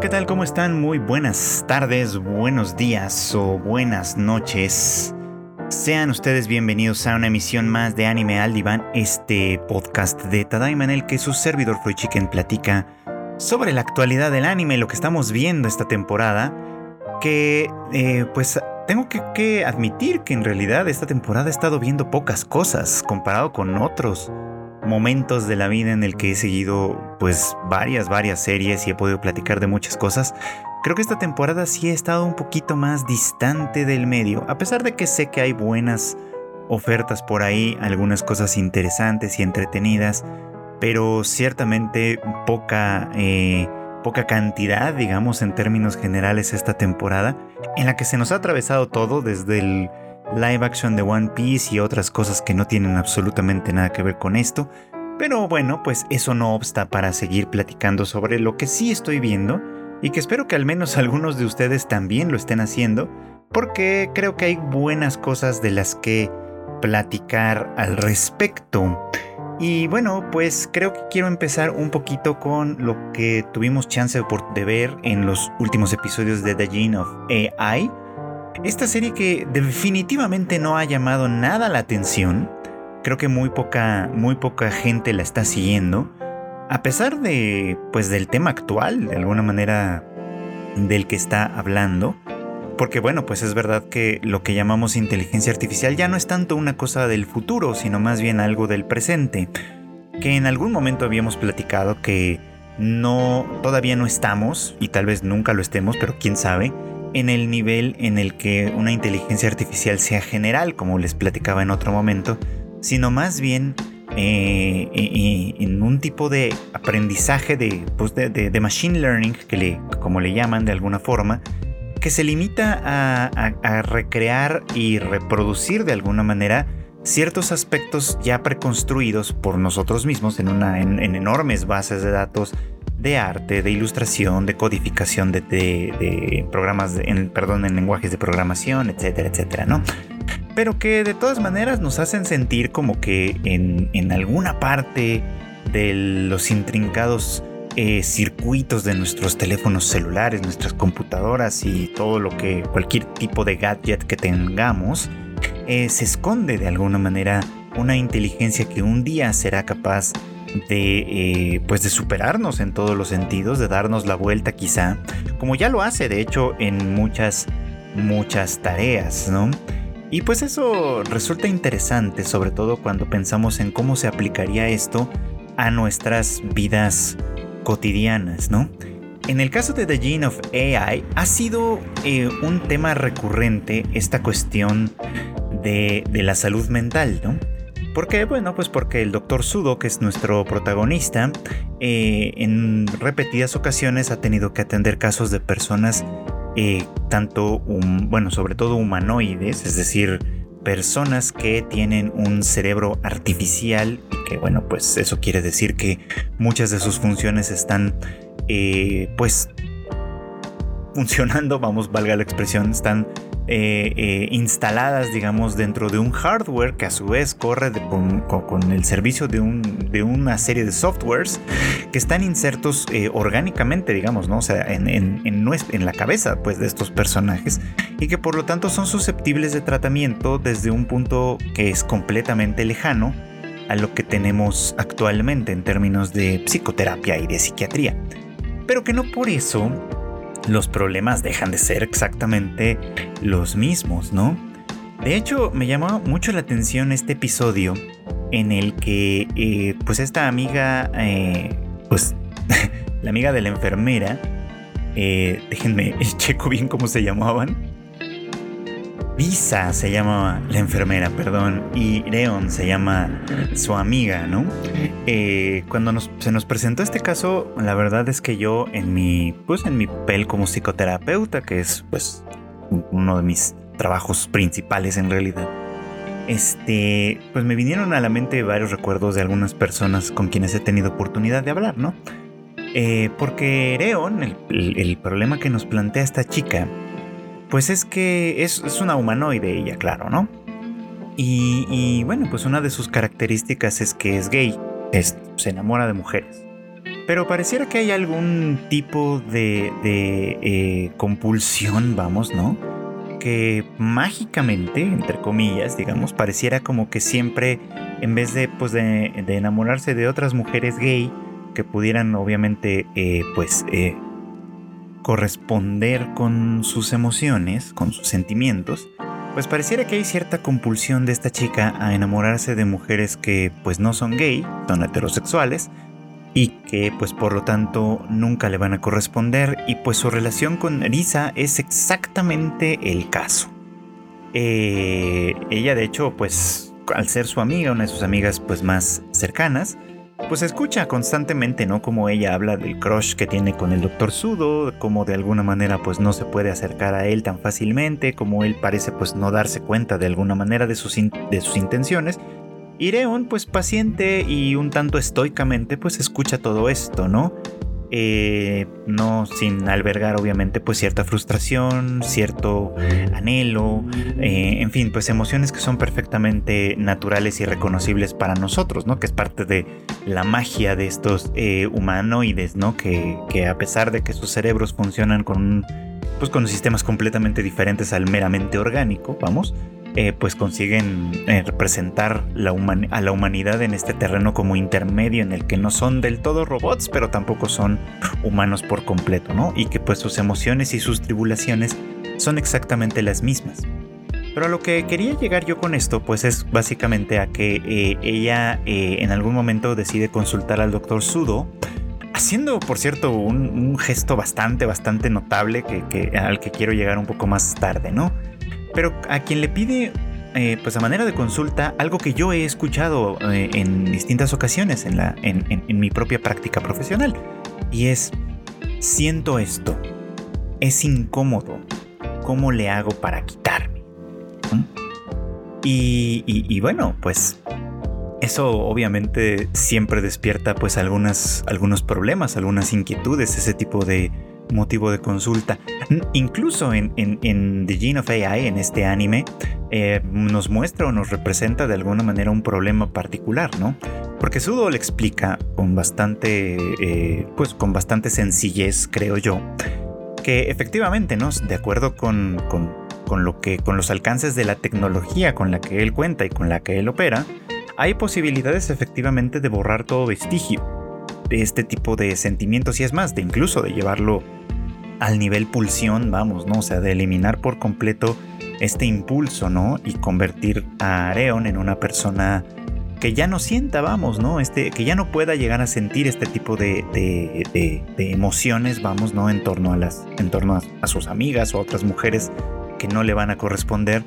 ¿qué tal? ¿Cómo están? Muy buenas tardes, buenos días o buenas noches. Sean ustedes bienvenidos a una emisión más de Anime al Diván, este podcast de Tadaima en el que su servidor Free Chicken platica sobre la actualidad del anime, lo que estamos viendo esta temporada, que eh, pues tengo que admitir que en realidad esta temporada he estado viendo pocas cosas comparado con otros momentos de la vida en el que he seguido pues varias, varias series y he podido platicar de muchas cosas, creo que esta temporada sí he estado un poquito más distante del medio, a pesar de que sé que hay buenas ofertas por ahí, algunas cosas interesantes y entretenidas, pero ciertamente poca, eh, poca cantidad, digamos, en términos generales esta temporada, en la que se nos ha atravesado todo desde el live action de One Piece y otras cosas que no tienen absolutamente nada que ver con esto. Pero bueno, pues eso no obsta para seguir platicando sobre lo que sí estoy viendo y que espero que al menos algunos de ustedes también lo estén haciendo, porque creo que hay buenas cosas de las que platicar al respecto. Y bueno, pues creo que quiero empezar un poquito con lo que tuvimos chance de ver en los últimos episodios de The Gene of AI esta serie que definitivamente no ha llamado nada la atención, creo que muy poca, muy poca gente la está siguiendo, a pesar de, pues, del tema actual, de alguna manera, del que está hablando. Porque bueno, pues es verdad que lo que llamamos inteligencia artificial ya no es tanto una cosa del futuro, sino más bien algo del presente. Que en algún momento habíamos platicado que no, todavía no estamos, y tal vez nunca lo estemos, pero quién sabe, en el nivel en el que una inteligencia artificial sea general, como les platicaba en otro momento, sino más bien eh, en un tipo de aprendizaje pues, de, machine learning, que le, como le llaman de alguna forma, que se limita a, recrear y reproducir de alguna manera ciertos aspectos ya preconstruidos por nosotros mismos en, en enormes bases de datos de arte, de ilustración, de codificación de, programas, en, perdón, en lenguajes de programación, etcétera, etcétera, ¿no? Pero que de todas maneras nos hacen sentir como que en, alguna parte de los intrincados eh, circuitos de nuestros teléfonos celulares, nuestras computadoras y todo lo que, cualquier tipo de gadget que tengamos, eh, se esconde de alguna manera una inteligencia que un día será capaz de, eh, pues de superarnos en todos los sentidos, de darnos la vuelta quizá, como ya lo hace de hecho en muchas, muchas tareas, ¿no? Y pues eso resulta interesante, sobre todo cuando pensamos en cómo se aplicaría esto a nuestras vidas cotidianas, ¿no? En el caso de The Gene of AI ha sido eh, un tema recurrente esta cuestión de, de la salud mental, ¿no? ¿Por qué? Bueno, pues porque el doctor Sudo, que es nuestro protagonista, eh, en repetidas ocasiones ha tenido que atender casos de personas eh, tanto, bueno, sobre todo humanoides, es decir, personas que tienen un cerebro artificial y que, bueno, pues eso quiere decir que muchas de sus funciones están, eh, pues, funcionando, vamos, valga la expresión, están eh, eh, instaladas, digamos, dentro de un hardware que a su vez corre con, el servicio de, una serie de softwares que están insertos eh, orgánicamente, digamos, ¿no? O sea, en, en, la cabeza, pues, de estos personajes y que por lo tanto son susceptibles de tratamiento desde un punto que es completamente lejano a lo que tenemos actualmente en términos de psicoterapia y de psiquiatría. Pero que no por eso los problemas dejan de ser exactamente los mismos, ¿no? De hecho, me llamó mucho la atención este episodio en el que, eh, pues esta amiga, eh, pues la amiga de la enfermera, eh, déjenme checo bien cómo se llamaban. Visa se llama la enfermera, perdón, y Leon se llama su amiga, ¿no? Eh, cuando se nos presentó este caso, la verdad es que yo en mi, pues en mi papel como psicoterapeuta, que es pues uno de mis trabajos principales en realidad, este, pues me vinieron a la mente varios recuerdos de algunas personas con quienes he tenido oportunidad de hablar, ¿no? Eh, porque Leon, el problema que nos plantea esta chica, pues es que es, una humanoide ella, claro, ¿no? Y, bueno, pues una de sus características es que es gay, es, se enamora de mujeres. Pero pareciera que hay algún tipo de, eh, compulsión, vamos, ¿no? Que mágicamente, entre comillas, digamos, pareciera como que siempre, en vez de, pues, de, enamorarse de otras mujeres gay, que pudieran obviamente, eh, pues, eh, corresponder con sus emociones, con sus sentimientos, pues pareciera que hay cierta compulsión de esta chica a enamorarse de mujeres que pues no son gay, son heterosexuales, y que pues por lo tanto nunca le van a corresponder y pues su relación con Risa es exactamente el caso. Eh, ella de hecho pues al ser su amiga, una de sus amigas pues más cercanas, pues escucha constantemente, ¿no? Como ella habla del crush que tiene con el Doctor Sudo, como de alguna manera pues no se puede acercar a él tan fácilmente, como él parece pues no darse cuenta de alguna manera de sus, de sus intenciones. Y Reon pues paciente y un tanto estoicamente pues escucha todo esto, ¿no? Eh, no sin albergar obviamente pues cierta frustración, cierto anhelo, eh, en fin, pues emociones que son perfectamente naturales y reconocibles para nosotros, ¿no? Que es parte de la magia de estos eh, humanoides, ¿no? Que, que, a pesar de que sus cerebros funcionan con, pues con sistemas completamente diferentes al meramente orgánico, vamos, eh, pues consiguen eh, representar a la humanidad en este terreno como intermedio en el que no son del todo robots, pero tampoco son humanos por completo, ¿no? Y que pues sus emociones y sus tribulaciones son exactamente las mismas. Pero a lo que quería llegar yo con esto, pues es básicamente a que eh, ella en algún momento decide consultar al doctor Sudo, haciendo, por cierto, un, gesto bastante, bastante notable que, al que quiero llegar un poco más tarde, ¿no? Pero a quien le pide, eh, pues a manera de consulta, algo que yo he escuchado eh, en distintas ocasiones en, la, en, mi propia práctica profesional, y es, siento esto, es incómodo, ¿cómo le hago para quitarme? ¿Mm? Y, bueno, pues eso obviamente siempre despierta pues algunas, algunos problemas, algunas inquietudes, ese tipo de, motivo de consulta. Incluso en, The Gene of AI, en este anime, eh, nos muestra o nos representa de alguna manera un problema particular, ¿no? Porque Sudo le explica con bastante, eh, pues con bastante sencillez, creo yo, que efectivamente, ¿no? De acuerdo con, con, lo que, con los alcances de la tecnología con la que él cuenta y con la que él opera, hay posibilidades efectivamente de borrar todo vestigio de este tipo de sentimientos y es más, de incluso de llevarlo al nivel pulsión, vamos, ¿no? O sea, de eliminar por completo este impulso, ¿no? Y convertir a Areon en una persona que ya no sienta, vamos, ¿no? Este, que ya no pueda llegar a sentir este tipo de, de, emociones, vamos, ¿no? En torno, a, las, en torno a, sus amigas o a otras mujeres que no le van a corresponder.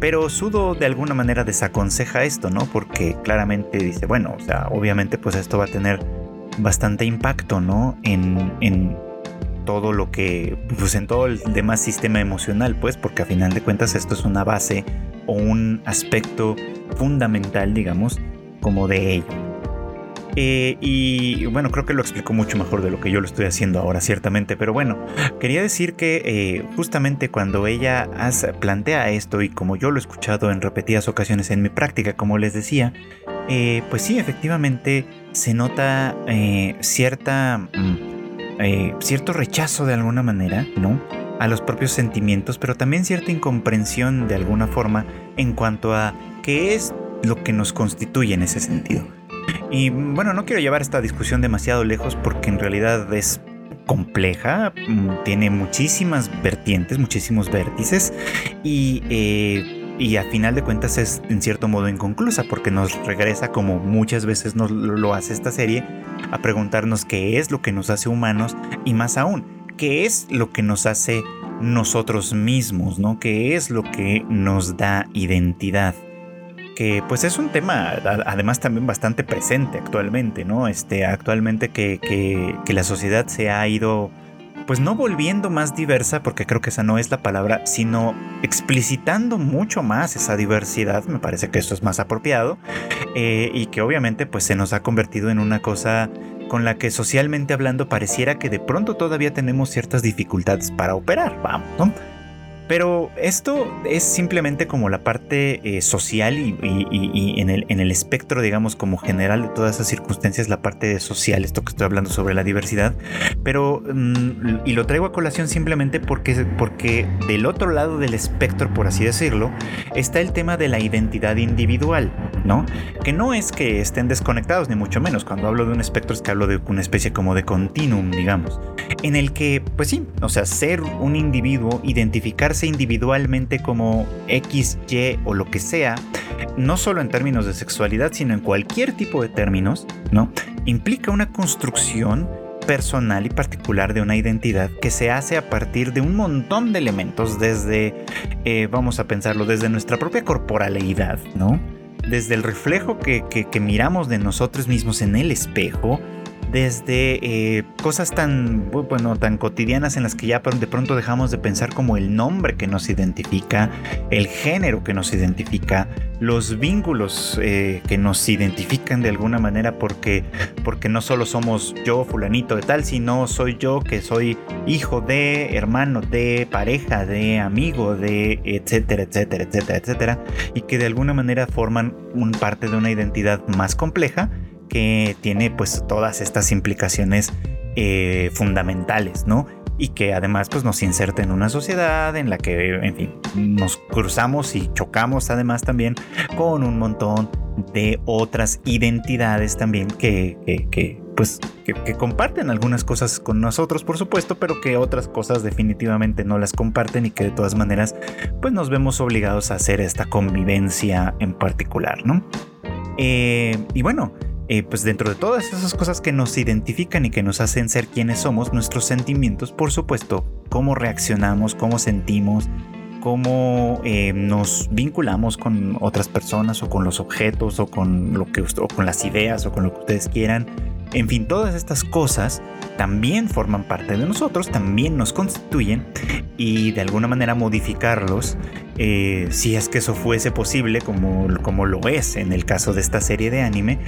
Pero Sudo de alguna manera desaconseja esto, ¿no? Porque claramente dice, bueno, o sea, obviamente pues esto va a tener bastante impacto, ¿no? En, en todo lo que, pues en todo el demás sistema emocional, pues, porque a final de cuentas esto es una base o un aspecto fundamental, digamos, como de ello. Eh, y bueno, creo que lo explico mucho mejor de lo que yo lo estoy haciendo ahora, ciertamente. Pero bueno, quería decir que eh, justamente cuando ella plantea esto y como yo lo he escuchado en repetidas ocasiones en mi práctica, como les decía, eh, pues sí, efectivamente se nota cierta... Mm, eh, cierto rechazo de alguna manera, ¿no? A los propios sentimientos, pero también cierta incomprensión de alguna forma en cuanto a qué es lo que nos constituye en ese sentido. Y bueno, no quiero llevar esta discusión demasiado lejos porque en realidad es compleja, mm, tiene muchísimas vertientes, muchísimos vértices y, eh, y a final de cuentas es en cierto modo inconclusa porque nos regresa como muchas veces nos lo hace esta serie a preguntarnos qué es lo que nos hace humanos y más aún, qué es lo que nos hace nosotros mismos, ¿no? ¿Qué es lo que nos da identidad? Que pues es un tema además también bastante presente actualmente, ¿no? Este, actualmente que, que, que la sociedad se ha ido pues no volviendo más diversa, porque creo que esa no es la palabra, sino explicitando mucho más esa diversidad, me parece que eso es más apropiado, eh, y que obviamente pues se nos ha convertido en una cosa con la que socialmente hablando pareciera que de pronto todavía tenemos ciertas dificultades para operar, vamos, ¿no? Pero esto es simplemente como la parte eh, social y, en, el, en, el, espectro, digamos, como general de todas esas circunstancias, la parte social, esto que estoy hablando sobre la diversidad. Pero, mm, y lo traigo a colación simplemente porque, porque del otro lado del espectro, por así decirlo, está el tema de la identidad individual, ¿no? Que no es que estén desconectados, ni mucho menos. Cuando hablo de un espectro es que hablo de una especie como de continuum, digamos, en el que, pues sí, o sea, ser un individuo, identificarse individualmente como X, Y o lo que sea, no solo en términos de sexualidad, sino en cualquier tipo de términos, ¿no? Implica una construcción personal y particular de una identidad que se hace a partir de un montón de elementos, desde, eh, vamos a pensarlo, desde nuestra propia corporalidad, ¿no? Desde el reflejo que, que miramos de nosotros mismos en el espejo, desde eh, cosas tan, bueno, tan cotidianas en las que ya de pronto dejamos de pensar como el nombre que nos identifica, el género que nos identifica, los vínculos eh, que nos identifican de alguna manera porque, porque no solo somos yo, fulanito de tal, sino soy yo que soy hijo de, hermano de, pareja de, amigo de, etcétera, etcétera, etcétera, etcétera, y que de alguna manera forman un parte de una identidad más compleja que tiene pues todas estas implicaciones eh, fundamentales, ¿no? Y que además pues nos inserta en una sociedad en la que, en fin, nos cruzamos y chocamos además también con un montón de otras identidades también que, que, pues que, comparten algunas cosas con nosotros por supuesto pero que otras cosas definitivamente no las comparten y que de todas maneras pues nos vemos obligados a hacer esta convivencia en particular no eh, y bueno eh, pues dentro de todas esas cosas que nos identifican y que nos hacen ser quienes somos, nuestros sentimientos, por supuesto, cómo reaccionamos, cómo sentimos, cómo eh, nos vinculamos con otras personas o con los objetos o con lo que o con las ideas o con lo que ustedes quieran. En fin, todas estas cosas también forman parte de nosotros, también nos constituyen y de alguna manera modificarlos eh, si es que eso fuese posible, como, como lo es en el caso de esta serie de anime,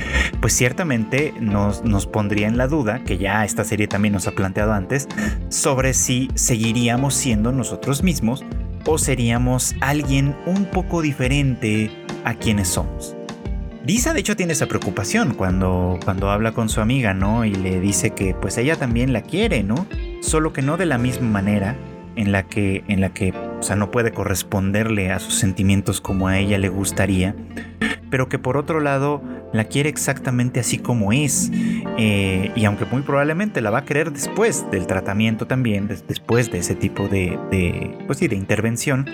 pues ciertamente nos, nos pondría en la duda, que ya esta serie también nos ha planteado antes, sobre si seguiríamos siendo nosotros mismos o seríamos alguien un poco diferente a quienes somos. Lisa de hecho tiene esa preocupación cuando, cuando habla con su amiga, ¿no? Y le dice que pues ella también la quiere, ¿no? Solo que no de la misma manera en la que, en la que o sea, no puede corresponderle a sus sentimientos como a ella le gustaría, pero que por otro lado la quiere exactamente así como es, eh, y aunque muy probablemente la va a querer después del tratamiento también, después de ese tipo de, pues sí, de intervención,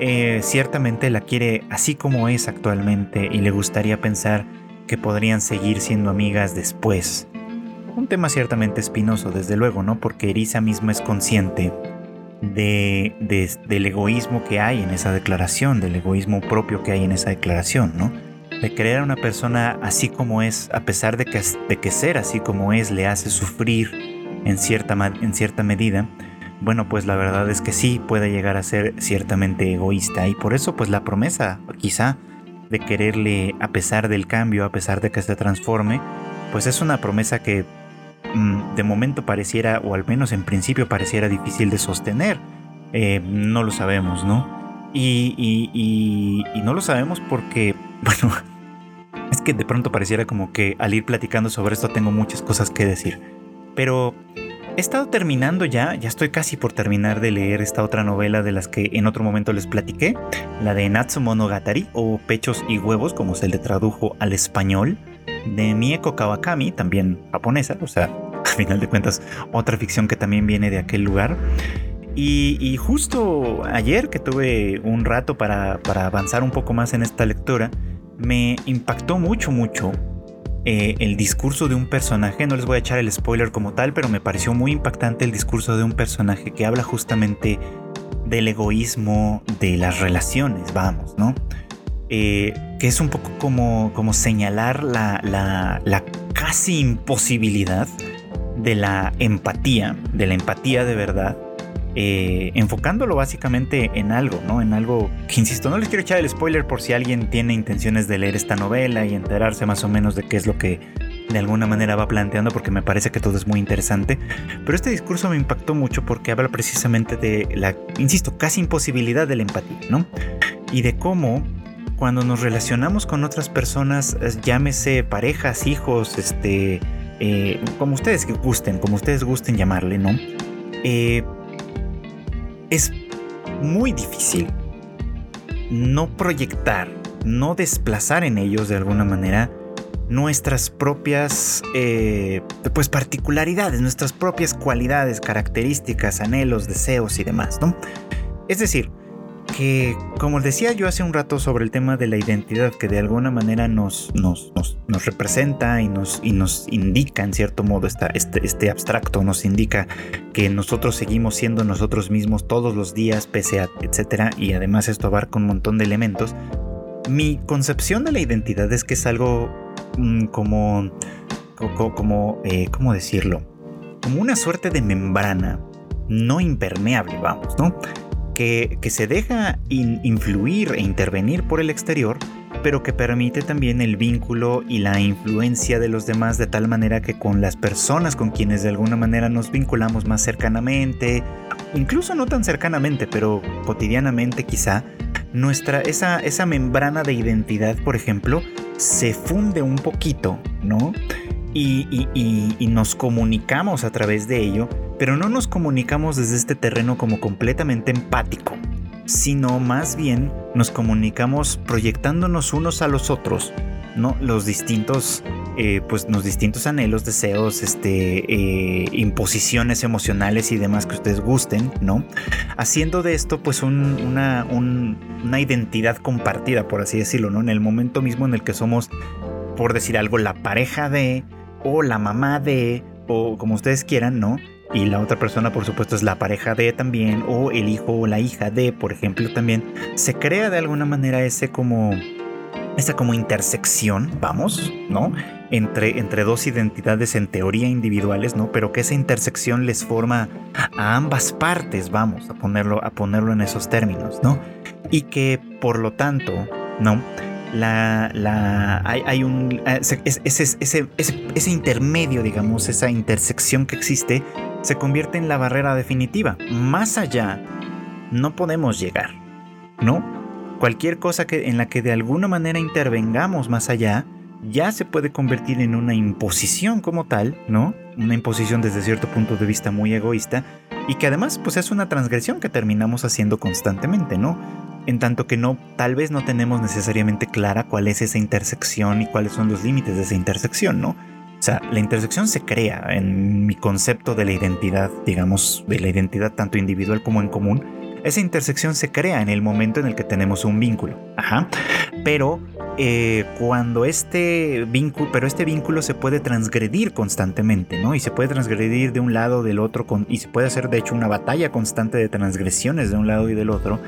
eh, ciertamente la quiere así como es actualmente y le gustaría pensar que podrían seguir siendo amigas después. Un tema ciertamente espinoso, desde luego, ¿no? Porque Erisa misma es consciente de, del egoísmo que hay en esa declaración, del egoísmo propio que hay en esa declaración, ¿no? De creer a una persona así como es, a pesar de que, de que ser así como es le hace sufrir en cierta, en cierta medida, bueno, pues la verdad es que sí puede llegar a ser ciertamente egoísta y por eso pues la promesa quizá de quererle a pesar del cambio, a pesar de que se transforme, pues es una promesa que de momento pareciera, o al menos en principio pareciera difícil de sostener. Eh, no lo sabemos, ¿no? Y, y, no lo sabemos porque, bueno, es que de pronto pareciera como que al ir platicando sobre esto tengo muchas cosas que decir. Pero he estado terminando ya, ya estoy casi por terminar de leer esta otra novela de las que en otro momento les platiqué, la de Natsumonogatari o Pechos y Huevos, como se le tradujo al español de Mieko Kawakami, también japonesa, o sea, final de cuentas, otra ficción que también viene de aquel lugar. Y, justo ayer que tuve un rato para, avanzar un poco más en esta lectura, me impactó mucho, mucho eh, el discurso de un personaje. No les voy a echar el spoiler como tal, pero me pareció muy impactante el discurso de un personaje que habla justamente del egoísmo de las relaciones, vamos, ¿no? Eh, que es un poco como, como señalar la, la, casi imposibilidad de la empatía, de la empatía de verdad, eh, enfocándolo básicamente en algo, ¿no? En algo que, insisto, no les quiero echar el spoiler por si alguien tiene intenciones de leer esta novela y enterarse más o menos de qué es lo que de alguna manera va planteando porque me parece que todo es muy interesante. Pero este discurso me impactó mucho porque habla precisamente de la, insisto, casi imposibilidad de la empatía, ¿no? Y de cómo cuando nos relacionamos con otras personas, llámese parejas, hijos, este, eh, como ustedes gusten, como ustedes gusten llamarle, ¿no? Eh, es muy difícil no proyectar, no desplazar en ellos de alguna manera nuestras propias eh, pues particularidades, nuestras propias cualidades, características, anhelos, deseos y demás, ¿no? Es decir, que como decía yo hace un rato sobre el tema de la identidad que de alguna manera nos, nos, nos, representa y nos, y nos indica en cierto modo este, este abstracto, nos indica que nosotros seguimos siendo nosotros mismos todos los días, pese a etcétera, y además esto abarca un montón de elementos. Mi concepción de la identidad es que es algo mm, como, como, eh, ¿cómo decirlo? Como una suerte de membrana no impermeable, vamos, ¿no? Que, se deja influir e intervenir por el exterior, pero que permite también el vínculo y la influencia de los demás de tal manera que con las personas con quienes de alguna manera nos vinculamos más cercanamente, incluso no tan cercanamente, pero cotidianamente quizá, nuestra, esa, esa membrana de identidad, por ejemplo, se funde un poquito, ¿no? Y, nos comunicamos a través de ello, pero no nos comunicamos desde este terreno como completamente empático, sino más bien nos comunicamos proyectándonos unos a los otros, ¿no? Los distintos, eh, pues los distintos anhelos, deseos, este, eh, imposiciones emocionales y demás que ustedes gusten, ¿no? Haciendo de esto, pues una, una identidad compartida, por así decirlo, ¿no? En el momento mismo en el que somos, por decir algo, la pareja de o la mamá de, o como ustedes quieran, ¿no? Y la otra persona, por supuesto, es la pareja de también, o el hijo o la hija de, por ejemplo, también. Se crea de alguna manera ese como, esa como intersección, vamos, ¿no? Entre, entre dos identidades en teoría individuales, ¿no? Pero que esa intersección les forma a ambas partes, vamos, a ponerlo, a ponerlo en esos términos, ¿no? Y que, por lo tanto, ¿no? La, la, hay, un, eh, ese, ese, intermedio, digamos, esa intersección que existe, se convierte en la barrera definitiva. Más allá, no podemos llegar, ¿no? Cualquier cosa que, en la que de alguna manera intervengamos más allá, ya se puede convertir en una imposición como tal, ¿no? Una imposición desde cierto punto de vista muy egoísta y que además pues es una transgresión que terminamos haciendo constantemente, ¿no? En tanto que no, tal vez no tenemos necesariamente clara cuál es esa intersección y cuáles son los límites de esa intersección, ¿no? O sea, la intersección se crea en mi concepto de la identidad, digamos, de la identidad tanto individual como en común. Esa intersección se crea en el momento en el que tenemos un vínculo. Ajá. Pero eh, cuando este vínculo, pero este vínculo se puede transgredir constantemente, ¿no? Y se puede transgredir de un lado, del otro, y se puede hacer de hecho una batalla constante de transgresiones de un lado y del otro,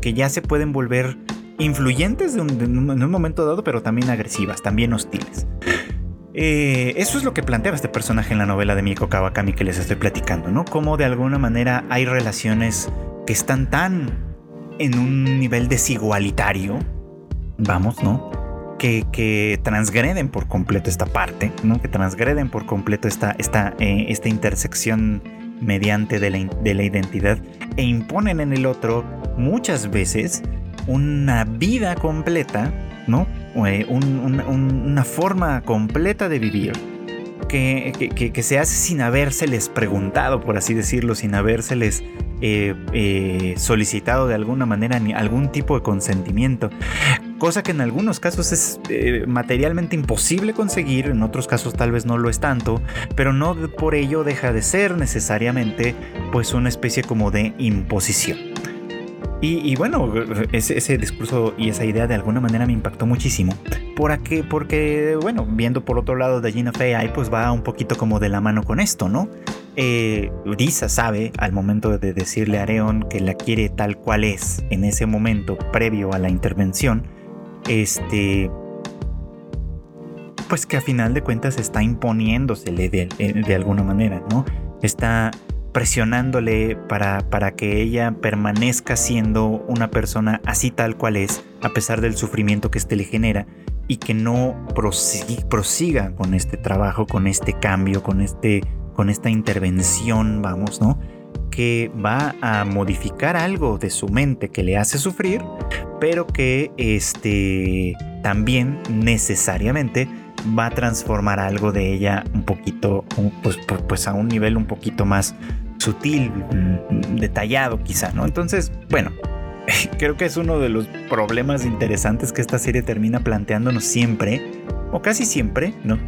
que ya se pueden volver influyentes en un momento dado, pero también agresivas, también hostiles. Eh, eso es lo que planteaba este personaje en la novela de Miko Kawakami que les estoy platicando, ¿no? Cómo de alguna manera hay relaciones que están tan en un nivel desigualitario, vamos, ¿no? Que, transgreden por completo esta parte, ¿no? Que transgreden por completo esta, esta, eh, esta intersección mediante de la, de la identidad e imponen en el otro muchas veces una vida completa, ¿no? Eh, una forma completa de vivir que, que, se hace sin habérseles preguntado, por así decirlo, sin habérseles eh, eh, solicitado de alguna manera ni algún tipo de consentimiento. Cosa que en algunos casos es eh, materialmente imposible conseguir, en otros casos tal vez no lo es tanto, pero no por ello deja de ser necesariamente pues una especie como de imposición. Y, bueno, ese, discurso y esa idea de alguna manera me impactó muchísimo. Por aquí, porque, bueno, viendo por otro lado de Gina Fey, ahí pues va un poquito como de la mano con esto, ¿no? Eh, Lisa sabe al momento de decirle a Areon que la quiere tal cual es, en ese momento previo a la intervención, este, pues que a final de cuentas está imponiéndosele de, de alguna manera, ¿no? Está presionándole para, para que ella permanezca siendo una persona así tal cual es, a pesar del sufrimiento que éste le genera, y que no prosiga, con este trabajo, con este cambio, con, este, con esta intervención, vamos, ¿no? Que va a modificar algo de su mente que le hace sufrir, pero que este, también necesariamente va a transformar algo de ella un poquito, pues, pues, pues a un nivel un poquito más sutil, mm, detallado quizá, ¿no? Entonces, bueno, creo que es uno de los problemas interesantes que esta serie termina planteándonos siempre, o casi siempre, ¿no?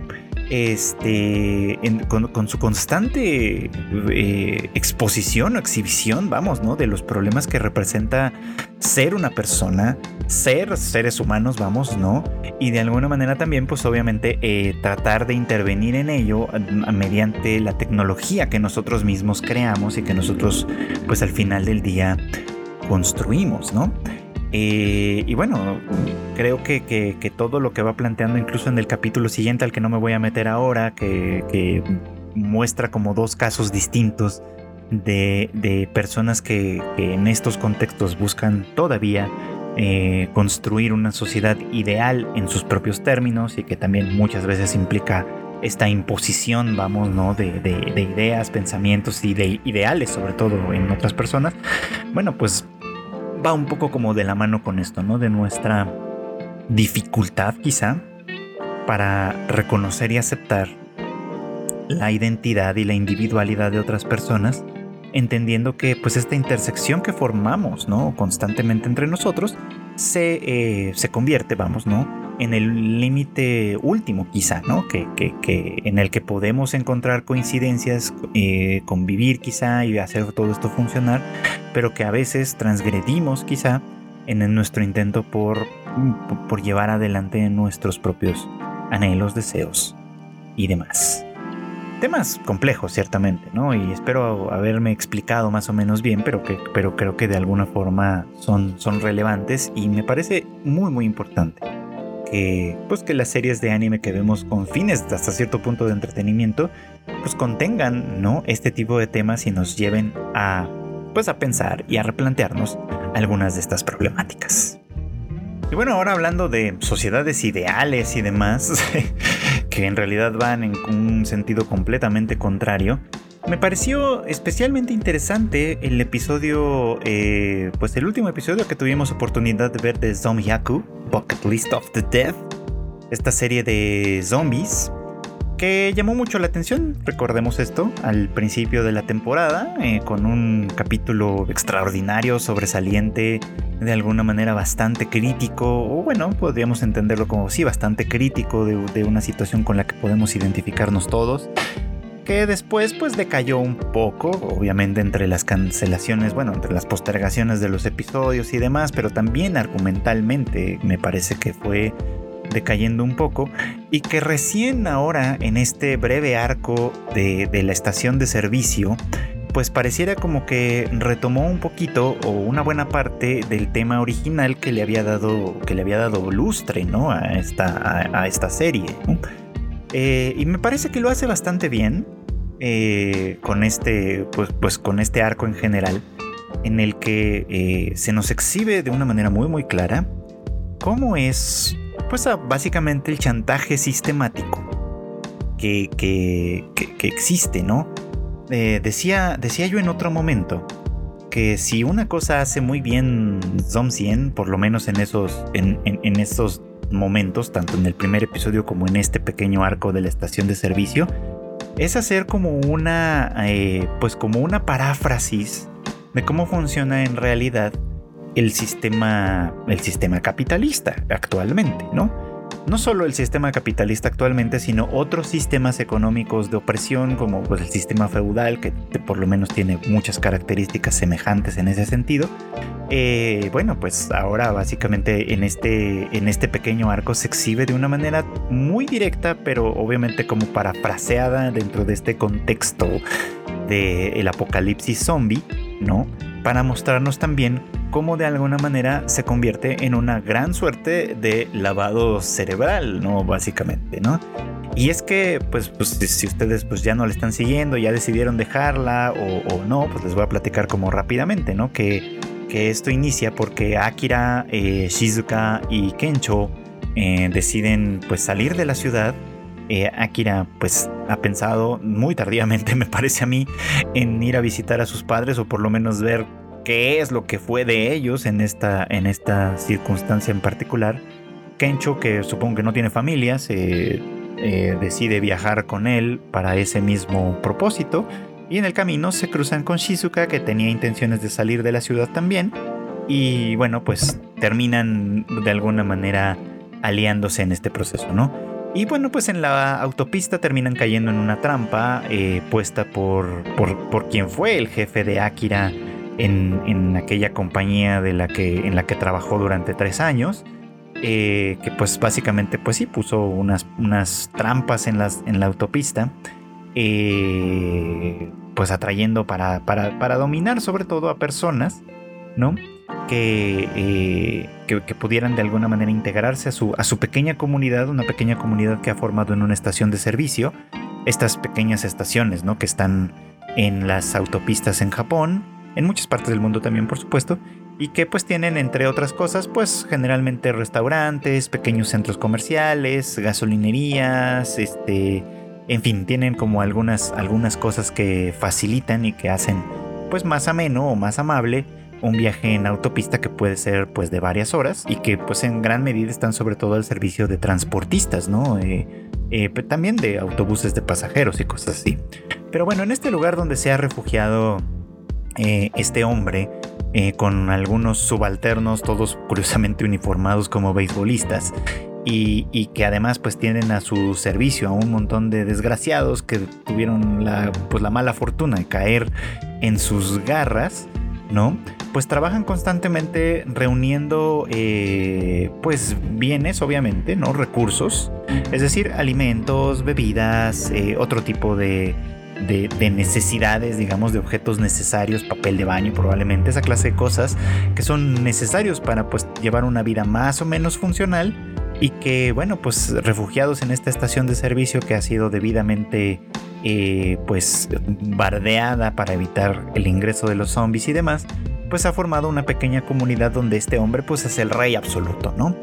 Este, con, su constante eh, exposición o exhibición, vamos, ¿no? De los problemas que representa ser una persona, ser seres humanos, vamos, ¿no? Y de alguna manera también, pues obviamente, eh, tratar de intervenir en ello mediante la tecnología que nosotros mismos creamos y que nosotros, pues al final del día, construimos, ¿no? Eh, y bueno, creo que, todo lo que va planteando, incluso en el capítulo siguiente al que no me voy a meter ahora, que, muestra como dos casos distintos de, personas que, en estos contextos buscan todavía eh, construir una sociedad ideal en sus propios términos y que también muchas veces implica esta imposición, vamos, ¿no? De, de, ideas, pensamientos y de ideales, sobre todo en otras personas. Bueno, pues va un poco como de la mano con esto, ¿no? De nuestra dificultad quizá para reconocer y aceptar la identidad y la individualidad de otras personas, entendiendo que pues esta intersección que formamos, ¿no? Constantemente entre nosotros, se, eh, se convierte, vamos, ¿no? En el límite último quizá, ¿no? Que, en el que podemos encontrar coincidencias, eh, convivir quizá y hacer todo esto funcionar, pero que a veces transgredimos quizá en nuestro intento por, por llevar adelante nuestros propios anhelos, deseos y demás. Temas complejos, ciertamente, ¿no? Y espero haberme explicado más o menos bien, pero, que, pero creo que de alguna forma son, son relevantes y me parece muy, muy importante que, pues, que las series de anime que vemos con fines hasta cierto punto de entretenimiento, pues contengan, ¿no? Este tipo de temas y nos lleven a, pues, a pensar y a replantearnos algunas de estas problemáticas. Y bueno, ahora hablando de sociedades ideales y demás, que en realidad van en un sentido completamente contrario, me pareció especialmente interesante el episodio, eh, pues el último episodio que tuvimos oportunidad de ver de Zombiaku, Bucket List of the Dead, esta serie de zombies que llamó mucho la atención, recordemos esto, al principio de la temporada, eh, con un capítulo extraordinario, sobresaliente, de alguna manera bastante crítico, o bueno, podríamos entenderlo como sí, bastante crítico de una situación con la que podemos identificarnos todos que después pues decayó un poco, obviamente entre las cancelaciones, bueno, entre las postergaciones de los episodios y demás, pero también argumentalmente me parece que fue decayendo un poco y que recién ahora en este breve arco de, la estación de servicio pues pareciera como que retomó un poquito o una buena parte del tema original que le había dado que le había dado lustre no a esta a, esta serie eh, y me parece que lo hace bastante bien eh, con, este, pues, pues, con este arco en general, en el que eh, se nos exhibe de una manera muy muy clara cómo es pues básicamente el chantaje sistemático que, que, existe, ¿no? decía, decía yo en otro momento que si una cosa hace muy bien Zom 100, por lo menos en esos, en, en momentos, tanto en el primer episodio como en este pequeño arco de la estación de servicio, es hacer como una, eh, pues como una paráfrasis de cómo funciona en realidad el sistema, el sistema capitalista actualmente, ¿no? no solo el sistema capitalista actualmente, sino otros sistemas económicos de opresión, como pues, el sistema feudal, que por lo menos tiene muchas características semejantes en ese sentido. Eh, bueno, pues ahora básicamente en este, en este pequeño arco se exhibe de una manera muy directa, pero obviamente como parafraseada dentro de este contexto del apocalipsis zombie, ¿no? Para mostrarnos también cómo de alguna manera se convierte en una gran suerte de lavado cerebral, ¿no? Básicamente, ¿no? Y es que, pues, pues si ustedes pues, ya no le están siguiendo, ya decidieron dejarla o, no, pues les voy a platicar como rápidamente, ¿no? Que, que esto inicia porque Akira, eh, Shizuka y Kencho eh, deciden pues salir de la ciudad. Eh, Akira pues ha pensado muy tardíamente me parece a mí en ir a visitar a sus padres o por lo menos ver qué es lo que fue de ellos en esta, en esta circunstancia en particular. Kencho, que supongo que no tiene familia, se decide viajar con él para ese mismo propósito y en el camino se cruzan con Shizuka que tenía intenciones de salir de la ciudad también y bueno pues terminan de alguna manera aliándose en este proceso, ¿no? Y bueno, pues en la autopista terminan cayendo en una trampa eh, puesta por, por, quien fue el jefe de Akira en, aquella compañía de la que, en la que trabajó durante tres años. Eh, que pues básicamente pues sí puso unas, unas trampas en, las, en la autopista eh, pues atrayendo para, para, dominar sobre todo a personas, ¿no? Eh, que, que, pudieran de alguna manera integrarse a su, a su pequeña comunidad, una pequeña comunidad que ha formado en una estación de servicio, estas pequeñas estaciones, ¿no? Que están en las autopistas en Japón, en muchas partes del mundo también, por supuesto, y que pues tienen entre otras cosas pues generalmente restaurantes, pequeños centros comerciales, gasolinerías, este en fin, tienen como algunas, algunas cosas que facilitan y que hacen pues más ameno o más amable un viaje en autopista que puede ser pues de varias horas y que pues en gran medida están sobre todo al servicio de transportistas, ¿no? Eh, eh, también de autobuses de pasajeros y cosas así. Pero bueno, en este lugar donde se ha refugiado eh, este hombre, con algunos subalternos, todos curiosamente uniformados como beisbolistas, y, que además pues tienen a su servicio a un montón de desgraciados que tuvieron la, pues, la mala fortuna de caer en sus garras, ¿no? Pues trabajan constantemente reuniendo eh, pues bienes, obviamente, ¿no? Recursos, es decir, alimentos, bebidas, eh, otro tipo de, de, de, necesidades, digamos, de objetos necesarios, papel de baño probablemente, esa clase de cosas que son necesarios para pues llevar una vida más o menos funcional y que bueno pues refugiados en esta estación de servicio que ha sido debidamente eh, pues bardeada para evitar el ingreso de los zombies y demás pues ha formado una pequeña comunidad donde este hombre pues es el rey absoluto no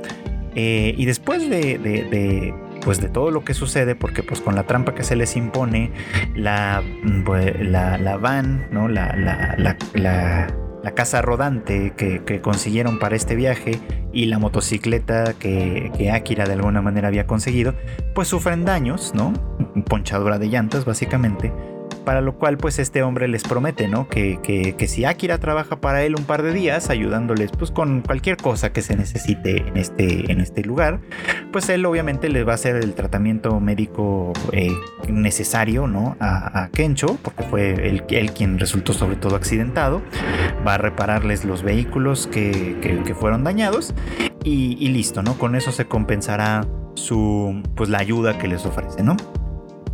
eh, y después de, pues de todo lo que sucede porque pues con la trampa que se les impone la pues, la, van no la, la la casa rodante que, consiguieron para este viaje y la motocicleta que, que, Akira de alguna manera había conseguido, pues sufren daños, ¿no? Ponchadura de llantas básicamente para lo cual pues este hombre les promete, ¿no? Que, que, si Akira trabaja para él un par de días ayudándoles pues con cualquier cosa que se necesite en este, en este lugar, pues él obviamente les va a hacer el tratamiento médico eh, necesario, ¿no? A, a, Kencho, porque fue él, quien resultó sobre todo accidentado, va a repararles los vehículos que, fueron dañados y, y listo, ¿no? Con eso se compensará su, pues la ayuda que les ofrece, ¿no?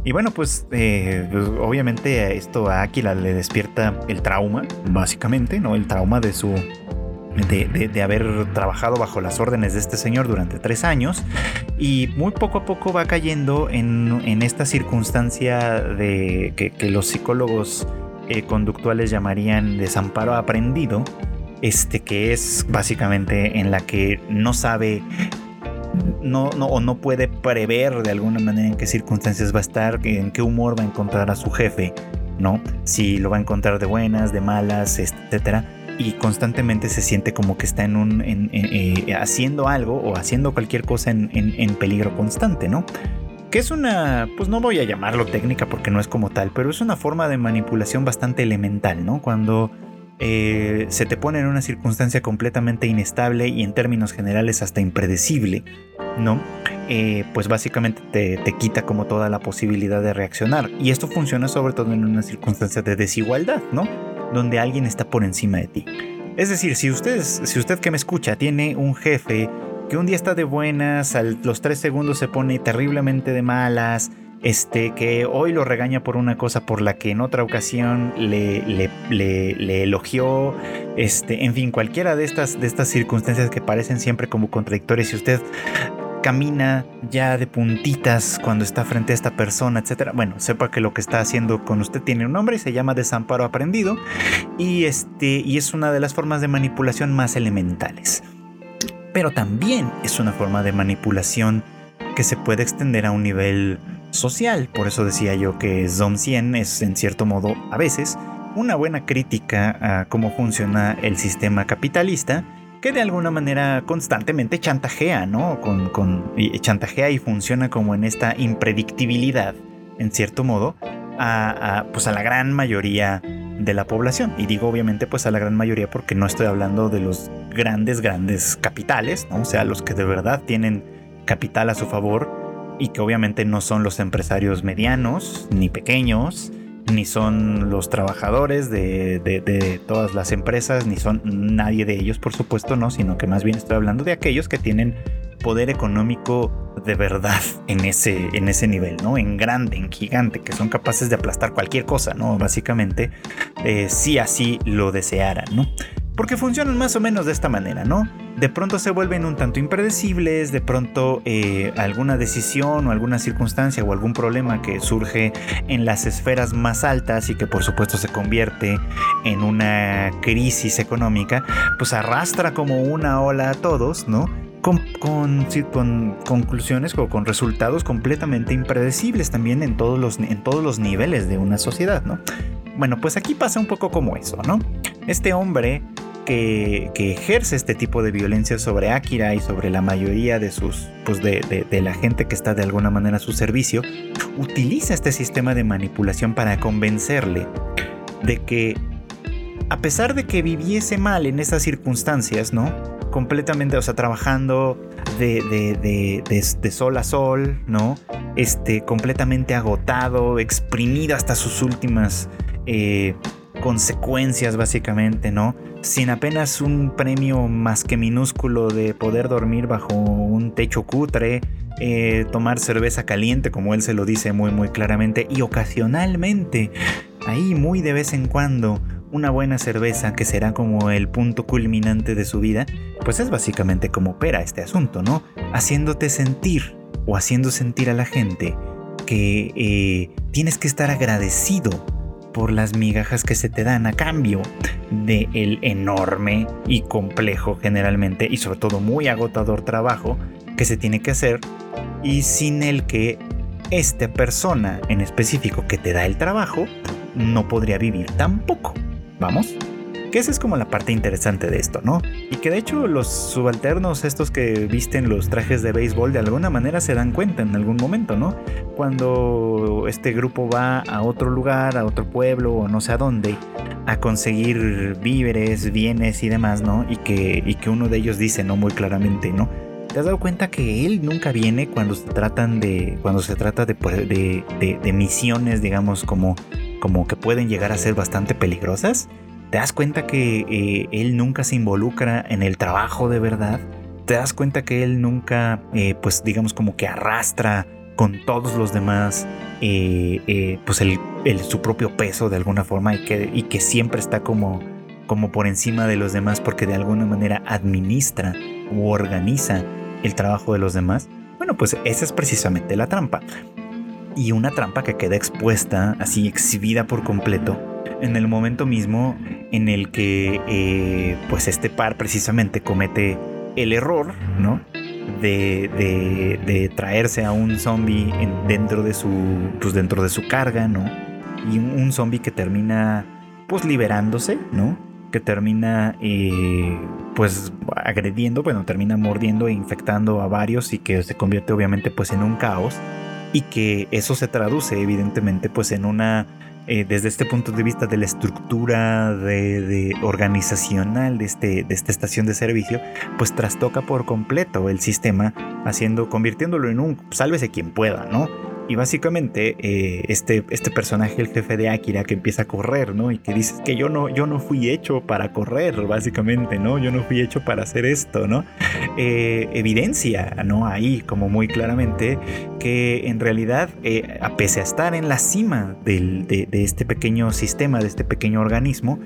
Y bueno, pues, eh, pues, obviamente esto a Aquila le despierta el trauma, básicamente, ¿no? El trauma de su. De, haber trabajado bajo las órdenes de este señor durante tres años y muy poco a poco va cayendo en, esta circunstancia de que, los psicólogos eh, conductuales llamarían desamparo aprendido, este que es básicamente en la que no sabe o no puede prever de alguna manera en qué circunstancias va a estar, en qué humor va a encontrar a su jefe, ¿no? Si lo va a encontrar de buenas, de malas, etcétera. Y constantemente se siente como que está en un. Eh, haciendo algo o haciendo cualquier cosa en, en peligro constante, ¿no? Que es una. Pues no voy a llamarlo técnica porque no es como tal, pero es una forma de manipulación bastante elemental, ¿no? Cuando eh, se te pone en una circunstancia completamente inestable y en términos generales hasta impredecible, ¿no? Eh, pues básicamente te, quita como toda la posibilidad de reaccionar. Y esto funciona sobre todo en una circunstancia de desigualdad, ¿no? Donde alguien está por encima de ti. Es decir, si, ustedes, si usted que me escucha tiene un jefe que un día está de buenas, a los tres segundos se pone terriblemente de malas, este, que hoy lo regaña por una cosa por la que en otra ocasión le, le, elogió, este, en fin, cualquiera de estas, de estas circunstancias que parecen siempre como contradictorias, si usted camina ya de puntitas cuando está frente a esta persona, etcétera. Bueno, sepa que lo que está haciendo con usted tiene un nombre y se llama desamparo aprendido y este y es una de las formas de manipulación más elementales. pero también es una forma de manipulación que se puede extender a un nivel social. Por eso decía yo que Zom 100 es en cierto modo a veces una buena crítica a cómo funciona el sistema capitalista que de alguna manera constantemente chantajea, ¿no? Con, chantajea y funciona como en esta impredictibilidad, en cierto modo, a, pues a la gran mayoría de la población. Y digo obviamente pues a la gran mayoría porque no estoy hablando de los grandes, grandes capitales, ¿no? O sea, los que de verdad tienen capital a su favor y que obviamente no son los empresarios medianos ni pequeños, ni son los trabajadores de, todas las empresas, ni son nadie de ellos, por supuesto, no, sino que más bien estoy hablando de aquellos que tienen poder económico de verdad en ese, en ese nivel, ¿no? En grande, en gigante, que son capaces de aplastar cualquier cosa, ¿no? Básicamente, eh, si así lo desearan, ¿no? Porque funcionan más o menos de esta manera, ¿no? De pronto se vuelven un tanto impredecibles, de pronto eh, alguna decisión o alguna circunstancia o algún problema que surge en las esferas más altas y que por supuesto se convierte en una crisis económica, pues arrastra como una ola a todos, ¿no? Con, con, con, conclusiones o con resultados completamente impredecibles también en todos, los, en todos los niveles de una sociedad, ¿no? Bueno, pues aquí pasa un poco como eso, ¿no? Este hombre que, ejerce este tipo de violencia sobre Akira y sobre la mayoría de sus, pues de, la gente que está de alguna manera a su servicio, utiliza este sistema de manipulación para convencerle de que a pesar de que viviese mal en esas circunstancias, ¿no? Completamente, o sea, trabajando de, de, sol a sol, ¿no? Este, completamente agotado, exprimido hasta sus últimas eh, consecuencias, básicamente, ¿no? Sin apenas un premio más que minúsculo de poder dormir bajo un techo cutre, eh, tomar cerveza caliente, como él se lo dice muy muy claramente, y ocasionalmente, ahí muy de vez en cuando, una buena cerveza que será como el punto culminante de su vida, pues es básicamente como opera este asunto, ¿no? Haciéndote sentir o haciendo sentir a la gente que eh, tienes que estar agradecido por las migajas que se te dan a cambio de el enorme y complejo generalmente y sobre todo muy agotador trabajo que se tiene que hacer y sin el que esta persona en específico que te da el trabajo no podría vivir tampoco. ¿Vamos? Que esa es como la parte interesante de esto, ¿no? Y que de hecho los subalternos, estos que visten los trajes de béisbol, de alguna manera se dan cuenta en algún momento, ¿no? Cuando este grupo va a otro lugar, a otro pueblo o no sé a dónde, a conseguir víveres, bienes y demás, ¿no? Y que, y que uno de ellos dice, ¿no? Muy claramente, ¿no? ¿Te has dado cuenta que él nunca viene cuando se tratan de. cuando se trata de, de, de misiones, digamos, como, como que pueden llegar a ser bastante peligrosas? ¿Te das cuenta que eh, él nunca se involucra en el trabajo de verdad? ¿Te das cuenta que él nunca, eh, pues digamos como que arrastra con todos los demás, eh, pues el, su propio peso de alguna forma y que, y que siempre está como, como por encima de los demás porque de alguna manera administra o organiza el trabajo de los demás? Bueno, pues esa es precisamente la trampa. Y una trampa que queda expuesta, así exhibida por completo, en el momento mismo en el que eh, pues este par precisamente comete el error, ¿no? De, de, traerse a un zombie dentro de su pues dentro de su carga, ¿no? Y un, zombie que termina pues liberándose, ¿no? Que termina eh, pues agrediendo, bueno, termina mordiendo e infectando a varios y que se convierte obviamente pues en un caos y que eso se traduce evidentemente pues en una eh, desde este punto de vista de la estructura de, organizacional de, este, de esta estación de servicio, pues trastoca por completo el sistema, haciendo, convirtiéndolo en un sálvese quien pueda, ¿no? Y básicamente eh, este, este personaje, el jefe de Akira, que empieza a correr, ¿no? Y que dice que yo no, yo no fui hecho para correr, básicamente, ¿no? Yo no fui hecho para hacer esto, ¿no? Eh, evidencia, ¿no? Ahí, como muy claramente, que en realidad, eh, a pese a estar en la cima de este pequeño sistema, de este pequeño organismo,